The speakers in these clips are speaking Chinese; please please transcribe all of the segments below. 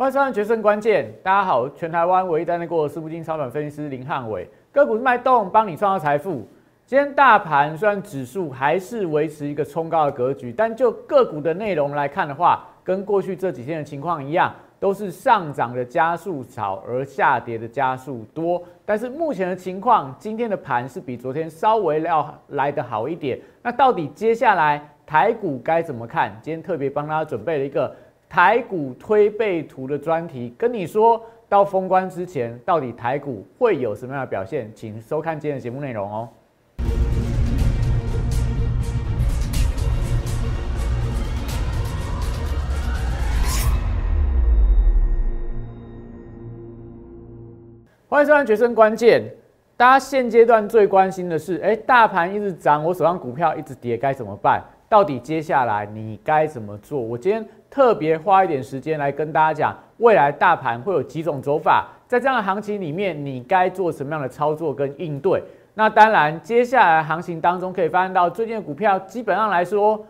欢迎收看《决胜关键》，大家好，全台湾唯一担任过私募金超短分析师林汉伟，个股脉动帮你创造财富。今天大盘虽然指数还是维持一个冲高的格局，但就个股的内容来看的话，跟过去这几天的情况一样，都是上涨的加速少，而下跌的加速多。但是目前的情况，今天的盘是比昨天稍微要来得好一点。那到底接下来台股该怎么看？今天特别帮大家准备了一个台股推背图的专题，跟你说到封关之前，到底台股会有什么样的表现？请收看今天的节目内容哦。欢迎收看《决胜关键》。大家现阶段最关心的是，哎，大盘一直涨，我手上股票一直跌，该怎么办？到底接下来你该怎么做？我今天特别花一点时间来跟大家讲，未来大盘会有几种走法，在这样的行情里面，你该做什么样的操作跟应对？那当然，接下来行情当中可以发现到，最近的股票基本上来说，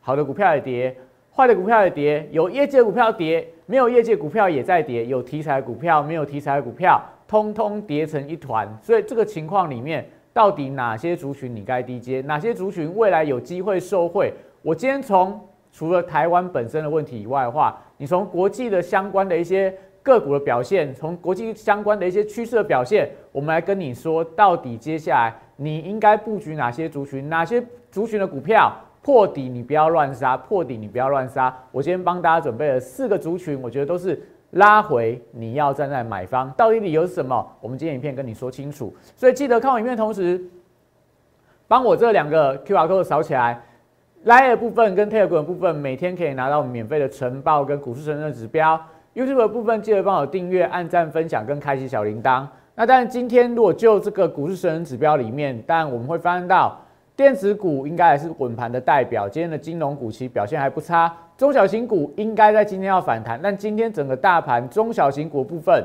好的股票也跌，坏的股票也跌，有业绩股票跌，没有业绩股票也在跌，有题材股票，没有题材股票。通通跌成一团，所以这个情况里面，到底哪些族群你该低接，哪些族群未来有机会受惠？我今天从除了台湾本身的问题以外的话，你从国际的相关的一些个股的表现，从国际相关的一些趋势的表现，我们来跟你说，到底接下来你应该布局哪些族群，哪些族群的股票破底你不要乱杀，破底你不要乱杀。我今天帮大家准备了四个族群，我觉得都是。拉回，你要站在买方，到底理由是什么？我们今天影片跟你说清楚。所以记得看完影片同时，帮我这两个 Q R code 扫起来。Line 部分跟 Telegram 部分，每天可以拿到免费的晨报跟股市神的指标。YouTube 的部分记得帮我订阅、按赞、分享跟开启小铃铛。那但是今天如果就这个股市神人指标里面，但我们会发现到。电子股应该还是稳盘的代表，今天的金融股其实表现还不差，中小型股应该在今天要反弹，但今天整个大盘中小型股部分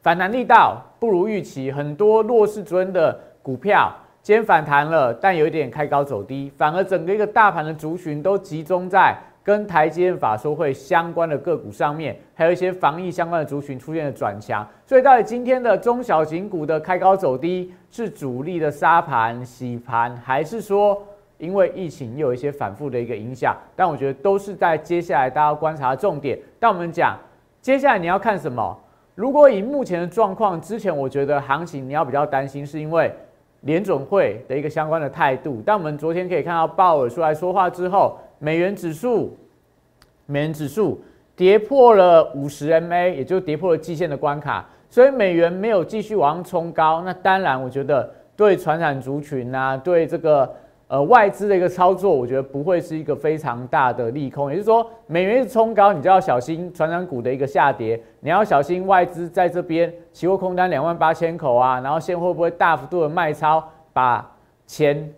反弹力道不如预期，很多弱势尊的股票先反弹了，但有一点开高走低，反而整个一个大盘的族群都集中在。跟台积电法说会相关的个股上面，还有一些防疫相关的族群出现了转强，所以到底今天的中小型股的开高走低是主力的杀盘洗盘，还是说因为疫情又有一些反复的一个影响？但我觉得都是在接下来大家观察的重点。但我们讲接下来你要看什么？如果以目前的状况，之前我觉得行情你要比较担心，是因为联准会的一个相关的态度。但我们昨天可以看到鲍尔出来说话之后。美元指数，美元指数跌破了五十 MA，也就跌破了季线的关卡，所以美元没有继续往上冲高。那当然，我觉得对传染族群啊，对这个呃外资的一个操作，我觉得不会是一个非常大的利空。也就是说，美元是冲高，你就要小心传产股的一个下跌，你要小心外资在这边期货空单两万八千口啊，然后现会不会大幅度的卖超，把钱。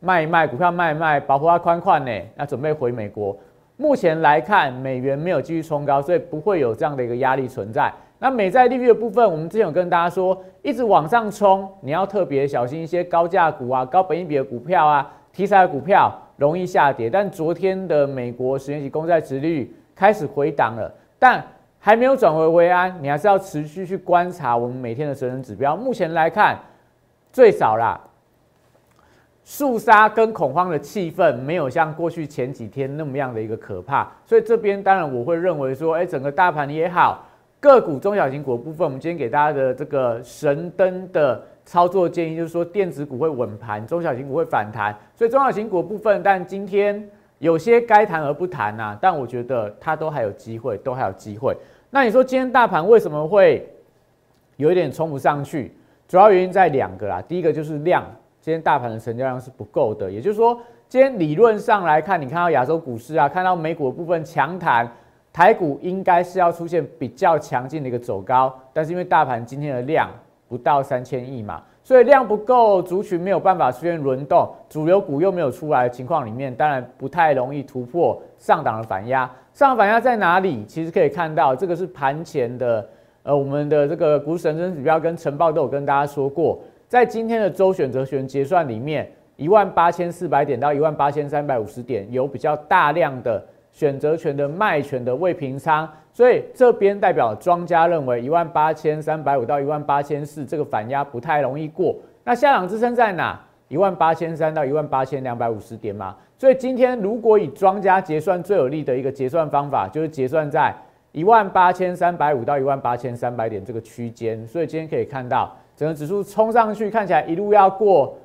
卖一卖股票，卖一卖，保护它宽宽呢。那准备回美国。目前来看，美元没有继续冲高，所以不会有这样的一个压力存在。那美债利率的部分，我们之前有跟大家说，一直往上冲，你要特别小心一些高价股啊、高本益比的股票啊、题材的股票容易下跌。但昨天的美国十年期公债殖利率开始回档了，但还没有转回为安，你还是要持续去观察我们每天的责任指标。目前来看，最少啦。肃杀跟恐慌的气氛没有像过去前几天那么样的一个可怕，所以这边当然我会认为说，哎，整个大盘也好，个股中小型股的部分，我们今天给大家的这个神灯的操作建议就是说，电子股会稳盘，中小型股会反弹，所以中小型股部分，但今天有些该谈而不谈呐，但我觉得它都还有机会，都还有机会。那你说今天大盘为什么会有一点冲不上去？主要原因在两个啦，第一个就是量。今天大盘的成交量是不够的，也就是说，今天理论上来看，你看到亚洲股市啊，看到美股部分强弹，台股应该是要出现比较强劲的一个走高，但是因为大盘今天的量不到三千亿嘛，所以量不够，族群没有办法出现轮动，主流股又没有出来的情况里面，当然不太容易突破上档的反压。上档反压在哪里？其实可以看到，这个是盘前的，呃，我们的这个股神针指标跟晨报都有跟大家说过。在今天的周选择权结算里面，一万八千四百点到一万八千三百五十点有比较大量的选择权的卖权的未平仓，所以这边代表庄家认为一万八千三百五到一万八千四这个反压不太容易过。那下档支撑在哪？一万八千三到一万八千两百五十点嘛。所以今天如果以庄家结算最有利的一个结算方法，就是结算在一万八千三百五到一万八千三百点这个区间。所以今天可以看到整个指数冲上去，看起来一路要过。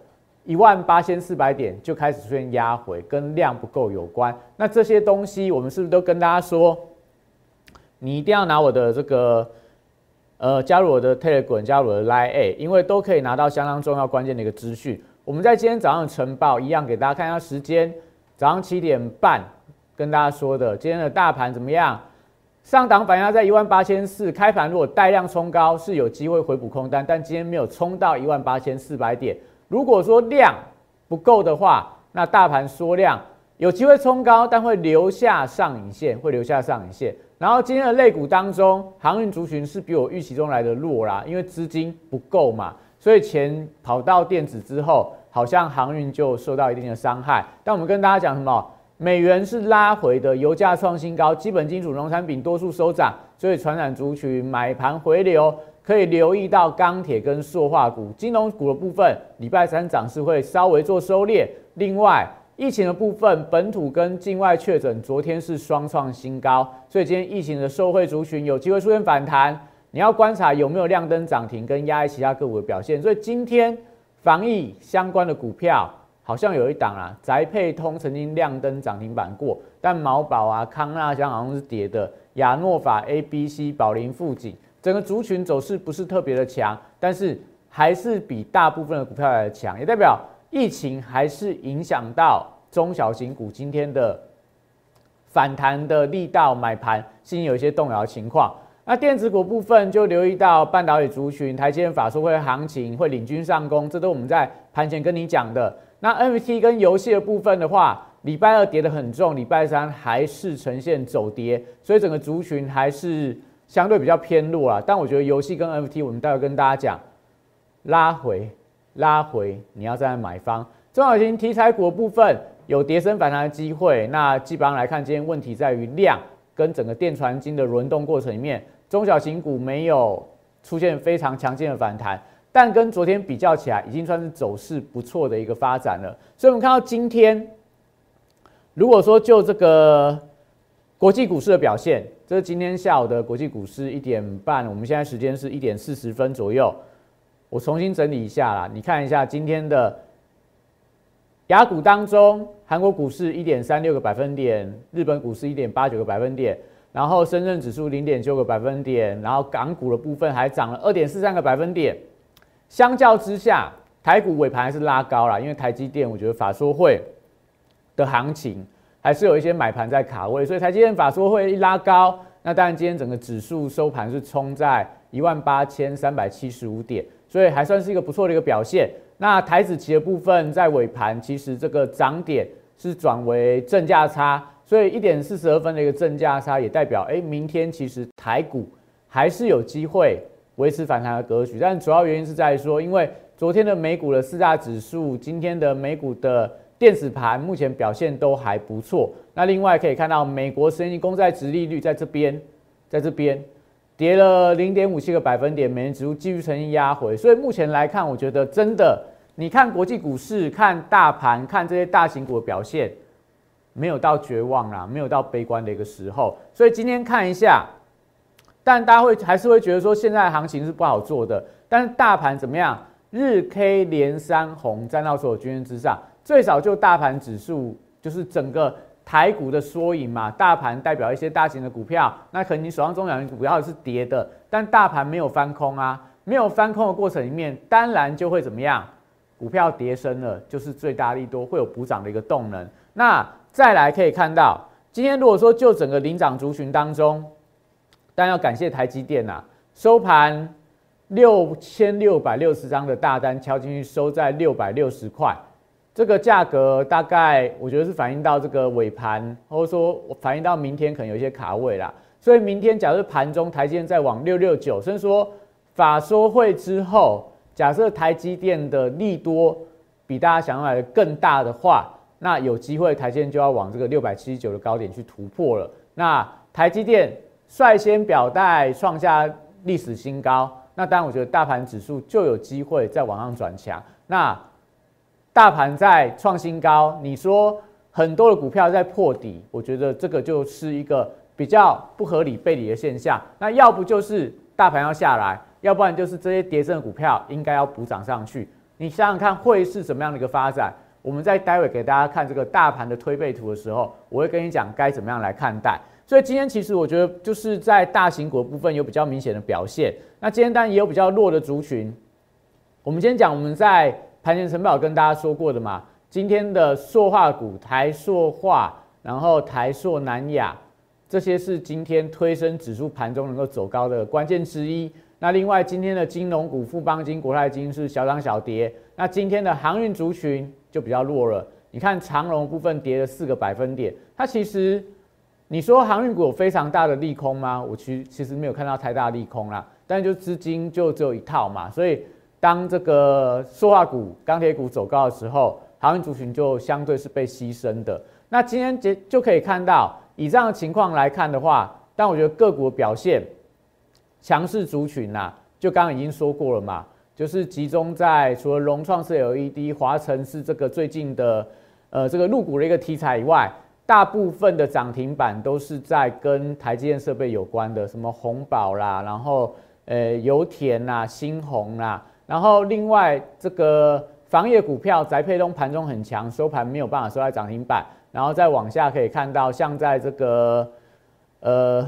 一万八千四百点就开始出现压回，跟量不够有关。那这些东西我们是不是都跟大家说？你一定要拿我的这个，呃，加入我的 Telegram，加入我的 Line A，因为都可以拿到相当重要关键的一个资讯。我们在今天早上的晨报一样给大家看一下时间，早上七点半跟大家说的，今天的大盘怎么样？上档反压在一万八千四，开盘如果带量冲高是有机会回补空单，但今天没有冲到一万八千四百点。如果说量不够的话，那大盘缩量有机会冲高，但会留下上影线，会留下上影线。然后今天的类股当中，航运族群是比我预期中来的弱啦，因为资金不够嘛，所以钱跑到电子之后，好像航运就受到一定的伤害。但我们跟大家讲什么？美元是拉回的，油价创新高，基本金属、农产品多数收涨，所以传染族群买盘回流。可以留意到钢铁跟塑化股、金融股的部分，礼拜三涨势会稍微做收敛。另外，疫情的部分，本土跟境外确诊昨天是双创新高，所以今天疫情的受惠族群有机会出现反弹。你要观察有没有亮灯涨停跟压抑其他个股的表现。所以今天防疫相关的股票好像有一档啊，宅配通曾经亮灯涨停板过，但毛宝啊、康纳香好像是跌的，亚诺法、A、B、C、宝林、富锦。整个族群走势不是特别的强，但是还是比大部分的股票来强，也代表疫情还是影响到中小型股今天的反弹的力道，买盘心有一些动摇情况。那电子股部分就留意到半导体族群，台积电法说会行情会领军上攻，这都我们在盘前跟你讲的。那 NFT 跟游戏的部分的话，礼拜二跌得很重，礼拜三还是呈现走跌，所以整个族群还是。相对比较偏弱啊，但我觉得游戏跟 NFT，我们待会跟大家讲，拉回拉回，你要站在买方。中小型题材股部分有跌升反弹的机会。那基本上来看，今天问题在于量跟整个电传金的轮动过程里面，中小型股没有出现非常强劲的反弹，但跟昨天比较起来，已经算是走势不错的一个发展了。所以我们看到今天，如果说就这个。国际股市的表现，这是今天下午的国际股市一点半，我们现在时间是一点四十分左右。我重新整理一下啦，你看一下今天的雅股当中，韩国股市一点三六个百分点，日本股市一点八九个百分点，然后深圳指数零点九个百分点，然后港股的部分还涨了二点四三个百分点。相较之下，台股尾盘还是拉高了，因为台积电我觉得法说会的行情。还是有一些买盘在卡位，所以台积电法说会一拉高，那当然今天整个指数收盘是冲在一万八千三百七十五点，所以还算是一个不错的一个表现。那台子期的部分在尾盘，其实这个涨点是转为正价差，所以一点四十二分的一个正价差也代表，哎，明天其实台股还是有机会维持反弹的格局，但主要原因是在说，因为昨天的美股的四大指数，今天的美股的。电子盘目前表现都还不错。那另外可以看到，美国十年公债值利率在这边，在这边跌了零点五七个百分点，美元指数继续呈现压回。所以目前来看，我觉得真的，你看国际股市、看大盘、看这些大型股的表现，没有到绝望啦，没有到悲观的一个时候。所以今天看一下，但大家会还是会觉得说，现在行情是不好做的。但是大盘怎么样？日 K 连三红，站到所有均线之上。最少就大盘指数，就是整个台股的缩影嘛。大盘代表一些大型的股票，那可能你手上中小型股票是跌的，但大盘没有翻空啊，没有翻空的过程里面，当然就会怎么样？股票跌升了，就是最大利多会有补涨的一个动能。那再来可以看到，今天如果说就整个领涨族群当中，但要感谢台积电呐，收盘六千六百六十张的大单敲进去，收在六百六十块。这个价格大概我觉得是反映到这个尾盘，或者说反映到明天可能有一些卡位啦。所以明天假设盘中台积电再往六六九，甚至说法说会之后，假设台积电的利多比大家想象来的更大的话，那有机会台积电就要往这个六百七十九的高点去突破了。那台积电率先表态创下历史新高，那当然我觉得大盘指数就有机会再往上转强。那大盘在创新高，你说很多的股票在破底，我觉得这个就是一个比较不合理背离的现象。那要不就是大盘要下来，要不然就是这些跌升的股票应该要补涨上去。你想想看会是什么样的一个发展？我们在待会给大家看这个大盘的推背图的时候，我会跟你讲该怎么样来看待。所以今天其实我觉得就是在大型股部分有比较明显的表现。那今天当然也有比较弱的族群。我们先讲我们在。盘前晨报跟大家说过的嘛，今天的塑化股台塑化，然后台塑南亚，这些是今天推升指数盘中能够走高的关键之一。那另外今天的金融股富邦金、国泰金是小涨小跌。那今天的航运族群就比较弱了。你看长荣部分跌了四个百分点，它其实你说航运股有非常大的利空吗？我其其实没有看到太大利空啦，但就资金就只有一套嘛，所以。当这个塑化股、钢铁股走高的时候，航运族群就相对是被牺牲的。那今天就就可以看到，以这样的情况来看的话，但我觉得个股表现强势族群呐，就刚刚已经说过了嘛，就是集中在除了融创是 LED、华晨是这个最近的呃这个入股的一个题材以外，大部分的涨停板都是在跟台积电设备有关的，什么红宝啦，然后呃油田呐、新鸿啦。然后另外这个防业股票宅配东盘中很强，收盘没有办法收在涨停板。然后再往下可以看到，像在这个呃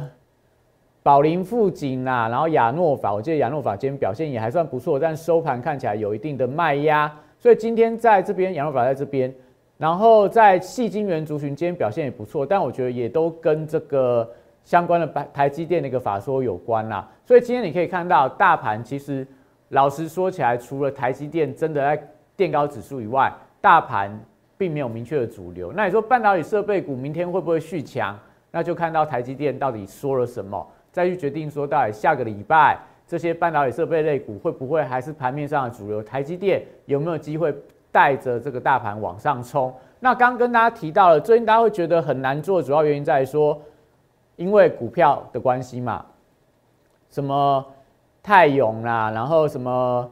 宝林富锦呐，然后亚诺法，我记得亚诺法今天表现也还算不错，但收盘看起来有一定的卖压。所以今天在这边亚诺法在这边，然后在细晶圆族群今天表现也不错，但我觉得也都跟这个相关的台台积电的一个法说有关啦。所以今天你可以看到大盘其实。老实说起来，除了台积电真的在垫高指数以外，大盘并没有明确的主流。那你说半导体设备股明天会不会续强？那就看到台积电到底说了什么，再去决定说到底下个礼拜这些半导体设备类股会不会还是盘面上的主流？台积电有没有机会带着这个大盘往上冲？那刚跟大家提到了，最近大家会觉得很难做，主要原因在于说，因为股票的关系嘛，什么？泰永啦，然后什么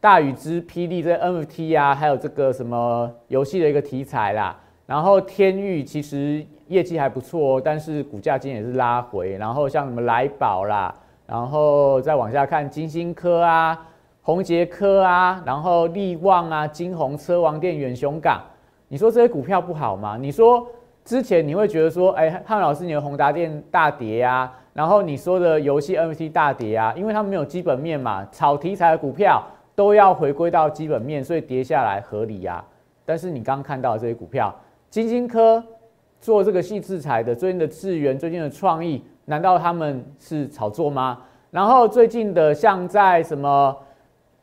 大禹之、霹雳这 NFT 啊，还有这个什么游戏的一个题材啦。然后天域其实业绩还不错，但是股价今天也是拉回。然后像什么来宝啦，然后再往下看金星科啊、宏杰科啊，然后利旺啊、金鸿车王店、远雄港，你说这些股票不好吗？你说之前你会觉得说，哎，汉老师你的宏达店大跌啊？然后你说的游戏 NFT 大跌啊，因为它没有基本面嘛，炒题材的股票都要回归到基本面，所以跌下来合理呀。但是你刚刚看到这些股票，金星科做这个细制材的，最近的智源，最近的创意，难道他们是炒作吗？然后最近的像在什么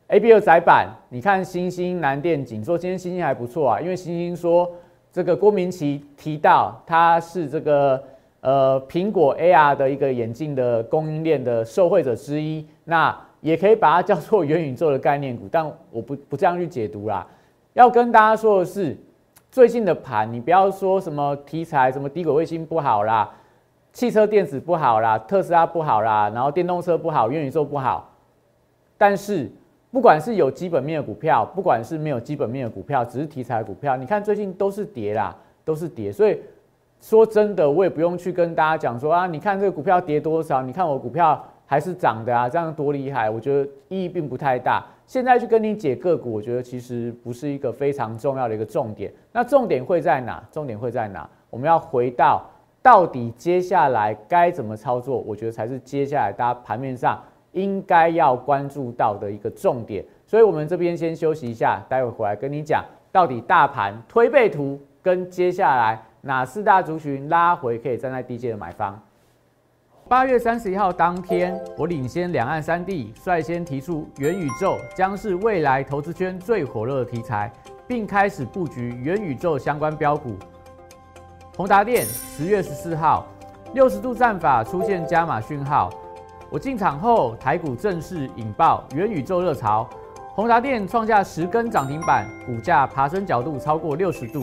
A B 二窄板，你看星星南电景，说今天星星还不错啊，因为星星说这个郭明奇提到他是这个。呃，苹果 AR 的一个眼镜的供应链的受惠者之一，那也可以把它叫做元宇宙的概念股，但我不不这样去解读啦。要跟大家说的是，最近的盘，你不要说什么题材，什么低轨卫星不好啦，汽车电子不好啦，特斯拉不好啦，然后电动车不好，元宇宙不好。但是不管是有基本面的股票，不管是没有基本面的股票，只是题材股票，你看最近都是跌啦，都是跌，所以。说真的，我也不用去跟大家讲说啊，你看这个股票跌多少，你看我股票还是涨的啊，这样多厉害？我觉得意义并不太大。现在去跟你解个股，我觉得其实不是一个非常重要的一个重点。那重点会在哪？重点会在哪？我们要回到到底接下来该怎么操作？我觉得才是接下来大家盘面上应该要关注到的一个重点。所以我们这边先休息一下，待会回来跟你讲到底大盘推背图跟接下来。哪四大族群拉回可以站在低阶的买方？八月三十一号当天，我领先两岸三地，率先提出元宇宙将是未来投资圈最火热的题材，并开始布局元宇宙相关标股。宏达电十月十四号，六十度战法出现加码讯号，我进场后，台股正式引爆元宇宙热潮，宏达电创下十根涨停板，股价爬升角度超过六十度。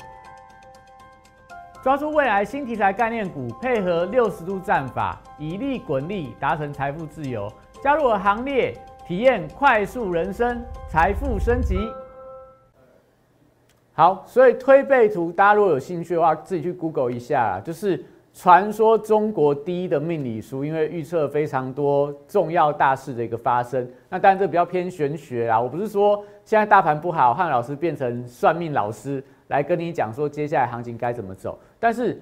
抓住未来新题材概念股，配合六十度战法，以利滚利，达成财富自由。加入我行列，体验快速人生，财富升级。好，所以推背图，大家如果有兴趣的话，自己去 Google 一下，就是传说中国第一的命理书，因为预测非常多重要大事的一个发生。那当然这比较偏玄学啦，我不是说现在大盘不好，汉老师变成算命老师来跟你讲说接下来行情该怎么走。但是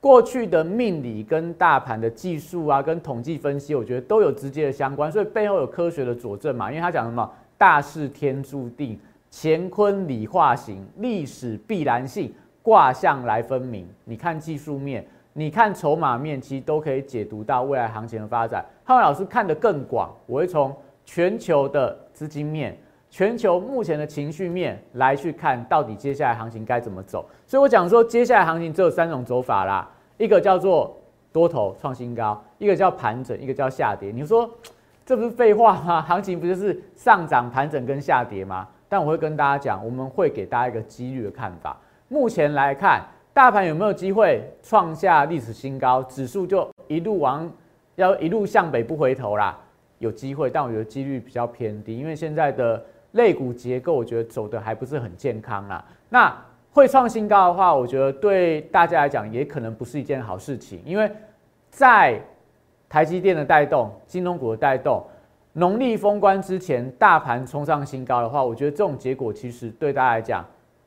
过去的命理跟大盘的技术啊，跟统计分析，我觉得都有直接的相关，所以背后有科学的佐证嘛。因为他讲什么大事天注定。乾坤理化型，历史必然性，卦象来分明。你看技术面，你看筹码面，其实都可以解读到未来行情的发展。浩文老师看得更广，我会从全球的资金面、全球目前的情绪面来去看到底接下来行情该怎么走。所以我讲说，接下来行情只有三种走法啦，一个叫做多头创新高，一个叫盘整，一个叫下跌。你说这不是废话吗？行情不就是上涨、盘整跟下跌吗？但我会跟大家讲，我们会给大家一个几率的看法。目前来看，大盘有没有机会创下历史新高？指数就一路往要一路向北不回头啦，有机会。但我觉得几率比较偏低，因为现在的类股结构，我觉得走的还不是很健康啦。那会创新高的话，我觉得对大家来讲也可能不是一件好事情，因为在台积电的带动、金融股的带动。农历封关之前，大盘冲上新高的话，我觉得这种结果其实对大家来讲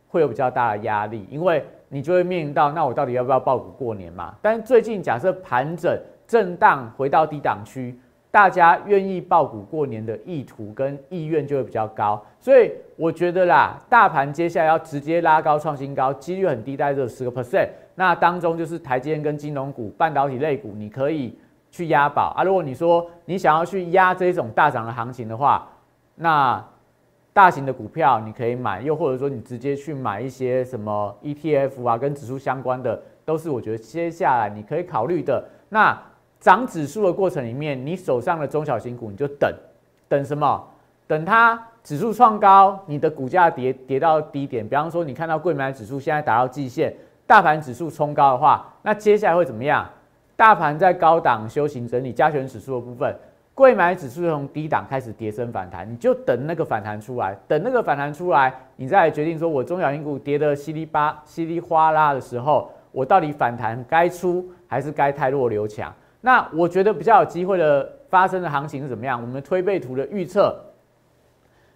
会有比较大的压力，因为你就会面临到，那我到底要不要爆股过年嘛？但最近假设盘整震荡回到低档区，大家愿意爆股过年的意图跟意愿就会比较高，所以我觉得啦，大盘接下来要直接拉高创新高，几率很低，在这十个 percent，那当中就是台积电跟金融股、半导体类股，你可以。去押宝啊！如果你说你想要去压这种大涨的行情的话，那大型的股票你可以买，又或者说你直接去买一些什么 ETF 啊，跟指数相关的，都是我觉得接下来你可以考虑的。那涨指数的过程里面，你手上的中小型股你就等等什么？等它指数创高，你的股价跌跌到低点。比方说，你看到贵买指数现在达到季线，大盘指数冲高的话，那接下来会怎么样？大盘在高档修行整理，加权指数的部分，贵买指数从低档开始跌升反弹，你就等那个反弹出来，等那个反弹出来，你再决定说，我中小型股跌的稀里巴稀里哗啦的时候，我到底反弹该出还是该太弱留强？那我觉得比较有机会的发生的行情是怎么样？我们推背图的预测，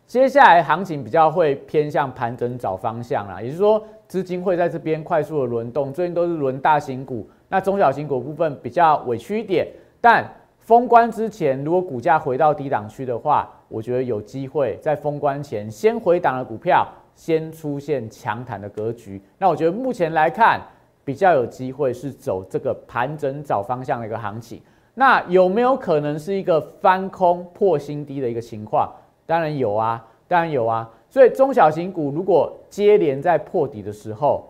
接下来行情比较会偏向盘整找方向啦，也就是说资金会在这边快速的轮动，最近都是轮大型股。那中小型股部分比较委屈一点，但封关之前，如果股价回到低档区的话，我觉得有机会在封关前先回档的股票，先出现强弹的格局。那我觉得目前来看，比较有机会是走这个盘整找方向的一个行情。那有没有可能是一个翻空破新低的一个情况？当然有啊，当然有啊。所以中小型股如果接连在破底的时候，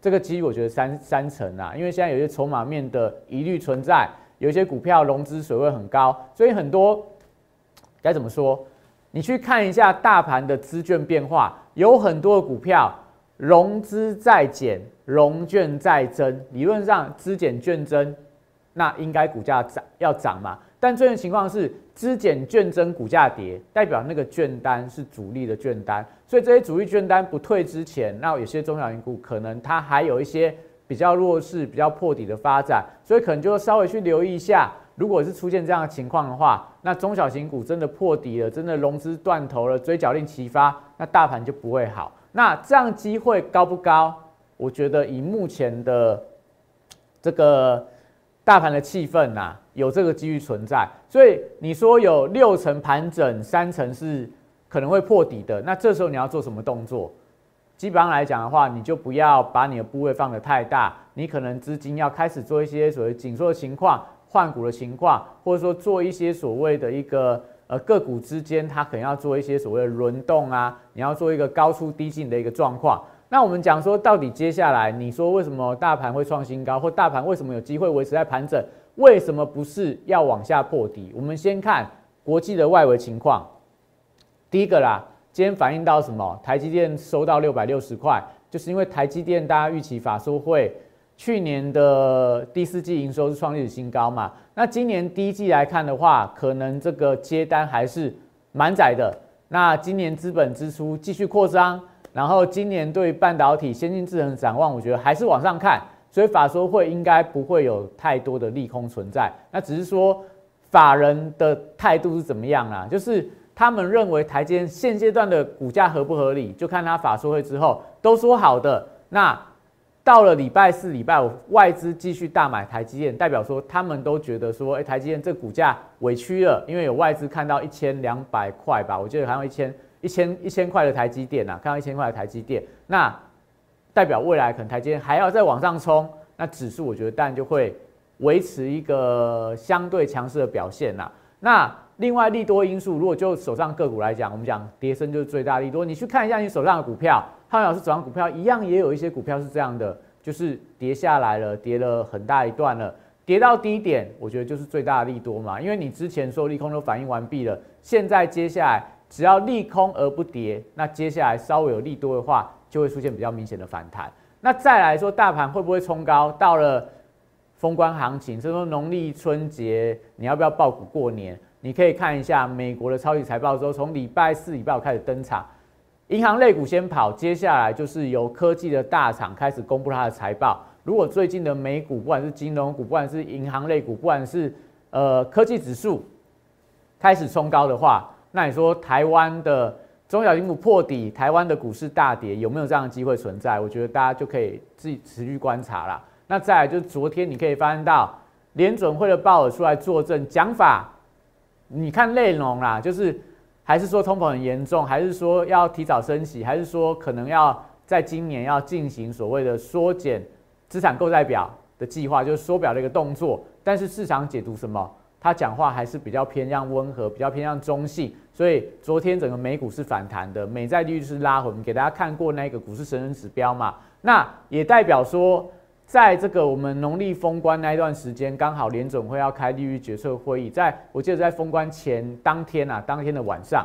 这个几率我觉得三三成啊，因为现在有些筹码面的疑虑存在，有些股票融资水位很高，所以很多该怎么说？你去看一下大盘的资券变化，有很多的股票融资在减，融券在增，理论上资减券增，那应该股价涨要涨嘛？但最近情况是资减券增，股价跌，代表那个券单是主力的券单。所以这些主力券单不退之前，那有些中小型股可能它还有一些比较弱势、比较破底的发展，所以可能就稍微去留意一下如果是出现这样的情况的话，那中小型股真的破底了，真的融资断头了，追缴令齐发，那大盘就不会好。那这样机会高不高？我觉得以目前的这个大盘的气氛呐，有这个机遇存在。所以你说有六成盘整，三成是可能会破底的，那这时候你要做什么动作？基本上来讲的话，你就不要把你的部位放得太大，你可能资金要开始做一些所谓紧缩的情况、换股的情况，或者说做一些所谓的一个呃个股之间，它可能要做一些所谓的轮动啊，你要做一个高出低进的一个状况。那我们讲说，到底接下来你说为什么大盘会创新高，或大盘为什么有机会维持在盘整？为什么不是要往下破底？我们先看国际的外围情况，第一个啦。今天反映到什么？台积电收到六百六十块，就是因为台积电大家预期法说会去年的第四季营收是创历史新高嘛？那今年第一季来看的话，可能这个接单还是满载的。那今年资本支出继续扩张，然后今年对半导体、先进制程展望，我觉得还是往上看，所以法说会应该不会有太多的利空存在。那只是说法人的态度是怎么样啦？就是。他们认为台积现阶段的股价合不合理，就看他法说会之后都说好的。那到了礼拜四、礼拜五，外资继续大买台积电，代表说他们都觉得说，哎，台积电这股价委屈了，因为有外资看到一千两百块吧，我记得好像一千一千一千块的台积电呐，看到一千块的台积电，那代表未来可能台积电还要再往上冲，那指数我觉得当然就会维持一个相对强势的表现呐，那。另外利多因素，如果就手上个股来讲，我们讲跌升就是最大利多。你去看一下你手上的股票，汉老师手上股票一样也有一些股票是这样的，就是跌下来了，跌了很大一段了，跌到低点，我觉得就是最大的利多嘛。因为你之前说利空都反应完毕了，现在接下来只要利空而不跌，那接下来稍微有利多的话，就会出现比较明显的反弹。那再来说大盘会不会冲高？到了封关行情，这说农历春节你要不要爆股过年？你可以看一下美国的超级财报之后，从礼拜四、礼拜五开始登场，银行类股先跑，接下来就是由科技的大厂开始公布它的财报。如果最近的美股，不管是金融股，不管是银行类股，不管是呃科技指数开始冲高的话，那你说台湾的中小型股破底，台湾的股市大跌，有没有这样的机会存在？我觉得大家就可以自己持续观察了。那再来就是昨天你可以发现到联准会的鲍尔出来作证，讲法。你看内容啦，就是还是说通膨很严重，还是说要提早升息，还是说可能要在今年要进行所谓的缩减资产购债表的计划，就是缩表的一个动作。但是市场解读什么？他讲话还是比较偏向温和，比较偏向中性。所以昨天整个美股是反弹的，美债利率是拉回。我们给大家看过那个股市神人指标嘛？那也代表说。在这个我们农历封关那一段时间，刚好联总会要开利率决策会议，在我记得在封关前当天啊，当天的晚上，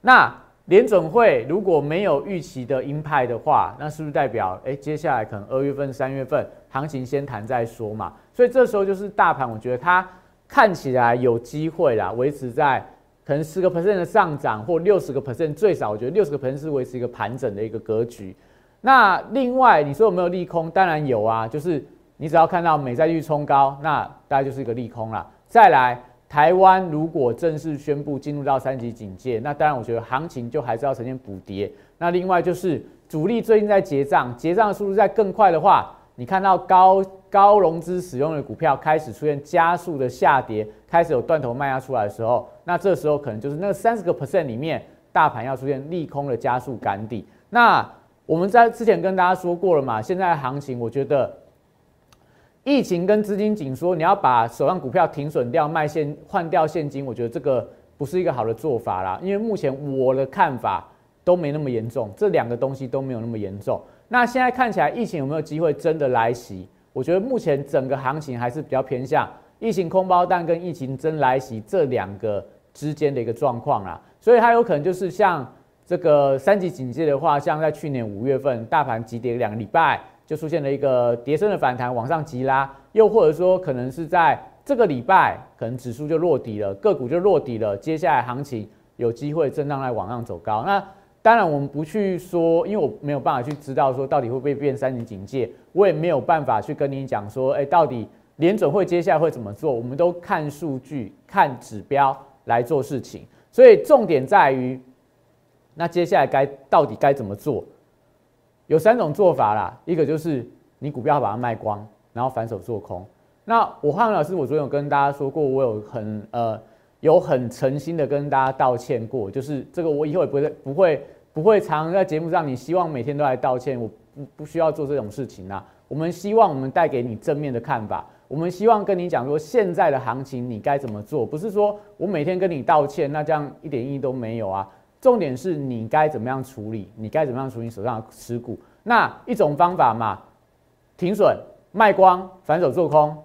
那联总会如果没有预期的鹰派的话，那是不是代表哎，接下来可能二月份、三月份行情先谈再说嘛？所以这时候就是大盘，我觉得它看起来有机会啦，维持在可能十个 percent 的上涨，或六十个 percent，最少我觉得六十个 percent 是维持一个盘整的一个格局。那另外你说有没有利空？当然有啊，就是你只要看到美债率冲高，那大概就是一个利空了。再来，台湾如果正式宣布进入到三级警戒，那当然我觉得行情就还是要呈现补跌。那另外就是主力最近在结账，结账的速度在更快的话，你看到高高融资使用的股票开始出现加速的下跌，开始有断头卖压出来的时候，那这时候可能就是那三十个 percent 里面大盘要出现利空的加速赶底。那我们在之前跟大家说过了嘛，现在行情我觉得疫情跟资金紧缩，你要把手上股票停损掉卖现换掉现金，我觉得这个不是一个好的做法啦。因为目前我的看法都没那么严重，这两个东西都没有那么严重。那现在看起来疫情有没有机会真的来袭？我觉得目前整个行情还是比较偏向疫情空包弹跟疫情真来袭这两个之间的一个状况啦。所以它有可能就是像。这个三级警戒的话，像在去年五月份，大盘急跌两个礼拜，就出现了一个跌升的反弹，往上急拉；又或者说，可能是在这个礼拜，可能指数就落底了，个股就落底了，接下来行情有机会震荡来往上走高。那当然，我们不去说，因为我没有办法去知道说到底会不会变三级警戒，我也没有办法去跟你讲说，哎，到底联准会接下来会怎么做，我们都看数据、看指标来做事情。所以重点在于，那接下来该到底该怎么做？有三种做法啦，一个就是你股票把它卖光，然后反手做空。那我汉老师，我昨天有跟大家说过，我有很呃有很诚心的跟大家道歉过，就是这个我以后也不会不会不会常在节目上，你希望每天都来道歉，我不不需要做这种事情啊。我们希望我们带给你正面的看法。我们希望跟你讲说，现在的行情你该怎么做，不是说我每天跟你道歉，那这样一点意义都没有啊。重点是你该怎么样处理，你该怎么样处理手上的持股。那一种方法嘛，停损卖光，反手做空，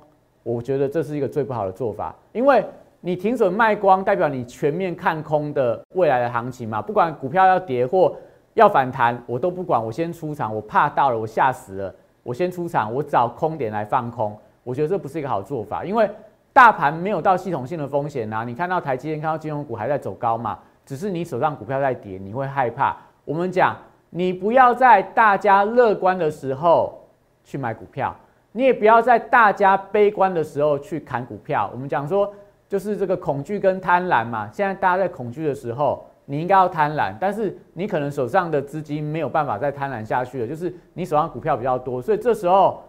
我觉得这是一个最不好的做法，因为你停损卖光，代表你全面看空的未来的行情嘛。不管股票要跌或要反弹，我都不管，我先出场，我怕到了，我吓死了，我先出场，我找空点来放空。我觉得这不是一个好做法，因为大盘没有到系统性的风险呐。你看到台积电、看到金融股还在走高嘛？只是你手上股票在跌，你会害怕。我们讲，你不要在大家乐观的时候去买股票，你也不要在大家悲观的时候去砍股票。我们讲说，就是这个恐惧跟贪婪嘛。现在大家在恐惧的时候，你应该要贪婪，但是你可能手上的资金没有办法再贪婪下去了，就是你手上股票比较多，所以这时候。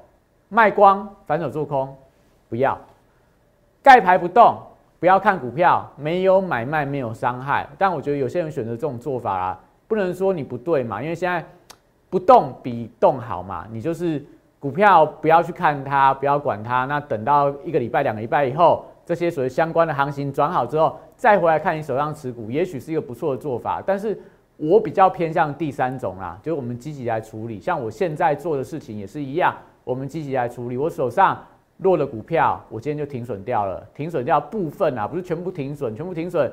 卖光，反手做空，不要盖牌不动，不要看股票，没有买卖，没有伤害。但我觉得有些人选择这种做法啊，不能说你不对嘛，因为现在不动比动好嘛。你就是股票不要去看它，不要管它，那等到一个礼拜、两个礼拜以后，这些所谓相关的行情转好之后，再回来看你手上持股，也许是一个不错的做法。但是我比较偏向第三种啦，就是我们积极来处理，像我现在做的事情也是一样。我们积极来处理。我手上落了股票，我今天就停损掉了。停损掉部分啊，不是全部停损，全部停损，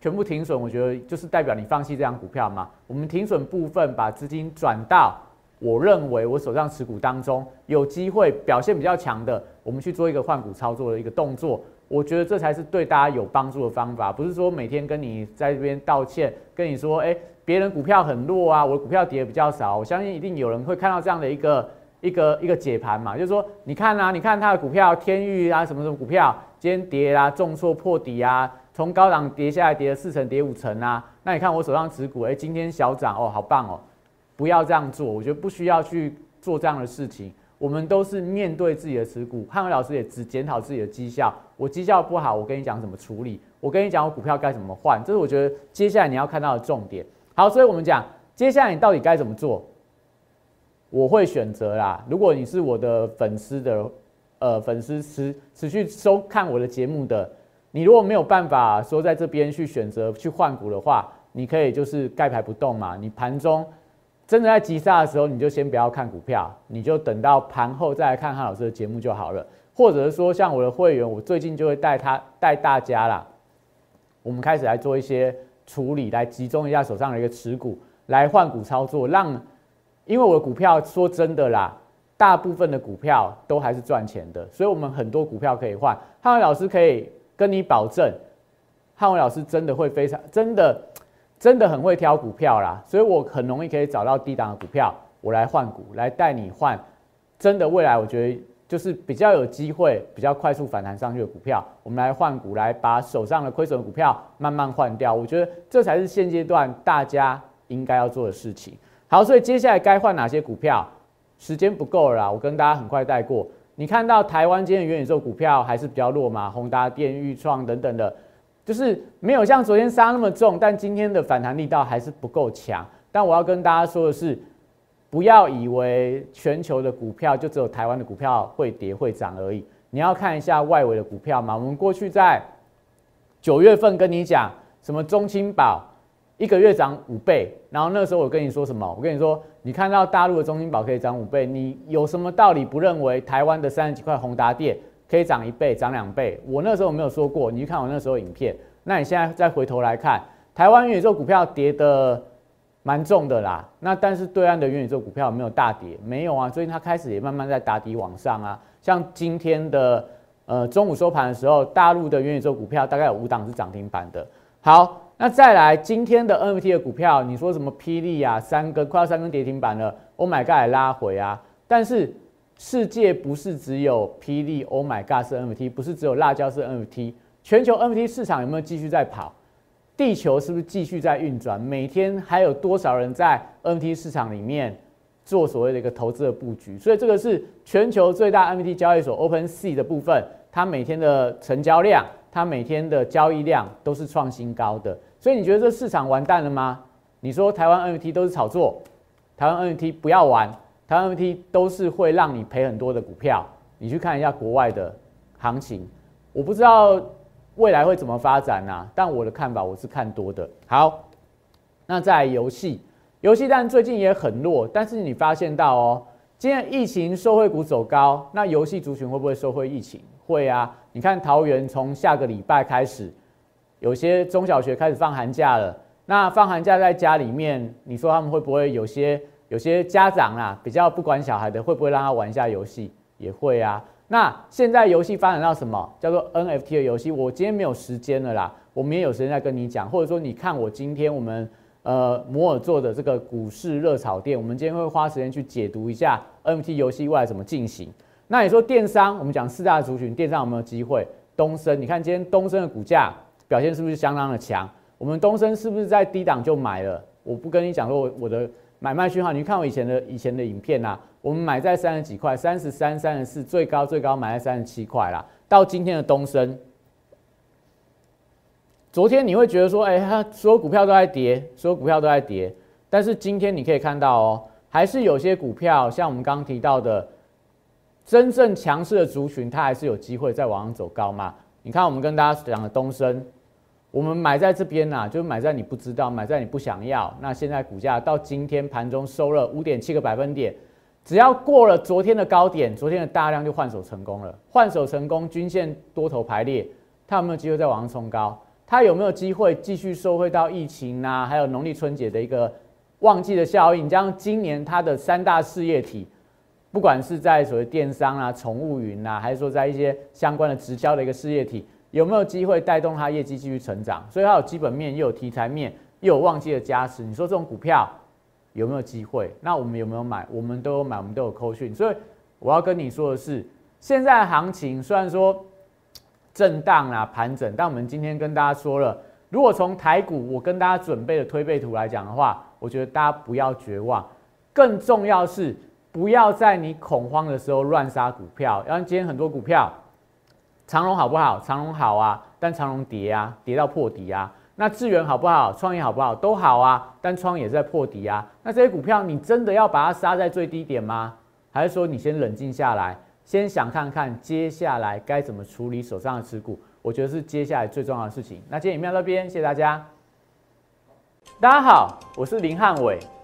全部停损。我觉得就是代表你放弃这张股票嘛。我们停损部分，把资金转到我认为我手上持股当中有机会表现比较强的，我们去做一个换股操作的一个动作。我觉得这才是对大家有帮助的方法，不是说每天跟你在这边道歉，跟你说，哎，别人股票很弱啊，我的股票跌的比较少。我相信一定有人会看到这样的一个。一个一个解盘嘛，就是说，你看啊，你看它的股票天域啊，什么什么股票今天跌啦，重挫破底啊，从高档跌下来，跌了四成，跌五成啊。那你看我手上持股，哎，今天小涨哦，好棒哦。不要这样做，我觉得不需要去做这样的事情。我们都是面对自己的持股，汉伟老师也只检讨自己的绩效。我绩效不好，我跟你讲怎么处理，我跟你讲我股票该怎么换，这是我觉得接下来你要看到的重点。好，所以我们讲接下来你到底该怎么做。我会选择啦。如果你是我的粉丝的，呃，粉丝持持续收看我的节目的，你如果没有办法说在这边去选择去换股的话，你可以就是盖牌不动嘛。你盘中真的在急杀的时候，你就先不要看股票，你就等到盘后再来看汉老师的节目就好了。或者是说，像我的会员，我最近就会带他带大家啦，我们开始来做一些处理，来集中一下手上的一个持股，来换股操作，让。因为我的股票说真的啦，大部分的股票都还是赚钱的，所以我们很多股票可以换。汉伟老师可以跟你保证，汉伟老师真的会非常真的真的很会挑股票啦，所以我很容易可以找到低档的股票，我来换股，来带你换。真的未来我觉得就是比较有机会、比较快速反弹上去的股票，我们来换股，来把手上的亏损股票慢慢换掉。我觉得这才是现阶段大家应该要做的事情。好，所以接下来该换哪些股票？时间不够了，我跟大家很快带过。你看到台湾今天的元宇宙股票还是比较弱嘛？宏达电、裕创等等的，就是没有像昨天杀那么重，但今天的反弹力道还是不够强。但我要跟大家说的是，不要以为全球的股票就只有台湾的股票会跌会涨而已。你要看一下外围的股票嘛。我们过去在九月份跟你讲什么中青宝。一个月涨五倍，然后那时候我跟你说什么？我跟你说，你看到大陆的中金宝可以涨五倍，你有什么道理不认为台湾的三十几块宏达电可以涨一倍、涨两倍？我那时候没有说过，你去看我那时候影片。那你现在再回头来看，台湾元宇宙股票跌的蛮重的啦。那但是对岸的元宇宙股票没有大跌，没有啊。最近它开始也慢慢在打底往上啊。像今天的呃中午收盘的时候，大陆的元宇宙股票大概有五档是涨停板的。好。那再来今天的 NFT 的股票，你说什么霹雳啊，三根快要三根跌停板了，Oh my God，拉回啊！但是世界不是只有霹雳，Oh my God 是 NFT，不是只有辣椒是 NFT，全球 NFT 市场有没有继续在跑？地球是不是继续在运转？每天还有多少人在 NFT 市场里面做所谓的一个投资的布局？所以这个是全球最大 NFT 交易所 OpenSea 的部分，它每天的成交量，它每天的交易量都是创新高的。所以你觉得这市场完蛋了吗？你说台湾 NFT 都是炒作，台湾 NFT 不要玩，台湾 NFT 都是会让你赔很多的股票。你去看一下国外的行情，我不知道未来会怎么发展呐。但我的看法我是看多的。好，那在游戏，游戏但最近也很弱，但是你发现到哦，今天疫情受惠股走高，那游戏族群会不会受惠疫情？会啊。你看桃园从下个礼拜开始。有些中小学开始放寒假了，那放寒假在家里面，你说他们会不会有些有些家长啊比较不管小孩的，会不会让他玩一下游戏？也会啊。那现在游戏发展到什么叫做 NFT 的游戏？我今天没有时间了啦，我明天有时间再跟你讲，或者说你看我今天我们呃摩尔做的这个股市热炒店，我们今天会花时间去解读一下 NFT 游戏未来怎么进行。那你说电商，我们讲四大族群，电商有没有机会？东升，你看今天东升的股价。表现是不是相当的强？我们东升是不是在低档就买了？我不跟你讲说我我的买卖讯号，你看我以前的以前的影片呐，我们买在三十几块，三十三、三十四，最高最高买在三十七块啦。到今天的东升，昨天你会觉得说，哎，它所有股票都在跌，所有股票都在跌，但是今天你可以看到哦，还是有些股票，像我们刚刚提到的，真正强势的族群，它还是有机会再往上走高嘛？你看我们跟大家讲的东升。我们买在这边呐，就买在你不知道，买在你不想要。那现在股价到今天盘中收了五点七个百分点，只要过了昨天的高点，昨天的大量就换手成功了。换手成功，均线多头排列，它有没有机会再往上冲高？它有没有机会继续受惠到疫情啊？还有农历春节的一个旺季的效应？将今年它的三大事业体，不管是在所谓电商啊、宠物云啊，还是说在一些相关的直销的一个事业体。有没有机会带动它业绩继续成长？所以它有基本面，又有题材面，又有旺季的加持。你说这种股票有没有机会？那我们有没有买？我们都有买，我们都有扣讯。所以我要跟你说的是，现在行情虽然说震荡啊、盘整，但我们今天跟大家说了，如果从台股我跟大家准备的推背图来讲的话，我觉得大家不要绝望。更重要是不要在你恐慌的时候乱杀股票。然后今天很多股票。长隆好不好？长隆好啊，但长隆跌啊，跌到破底啊。那智源好不好？创业好不好？都好啊，但创也在破底啊。那这些股票，你真的要把它杀在最低点吗？还是说你先冷静下来，先想看看接下来该怎么处理手上的持股？我觉得是接下来最重要的事情。那今天影片到这边，谢谢大家。大家好，我是林汉伟，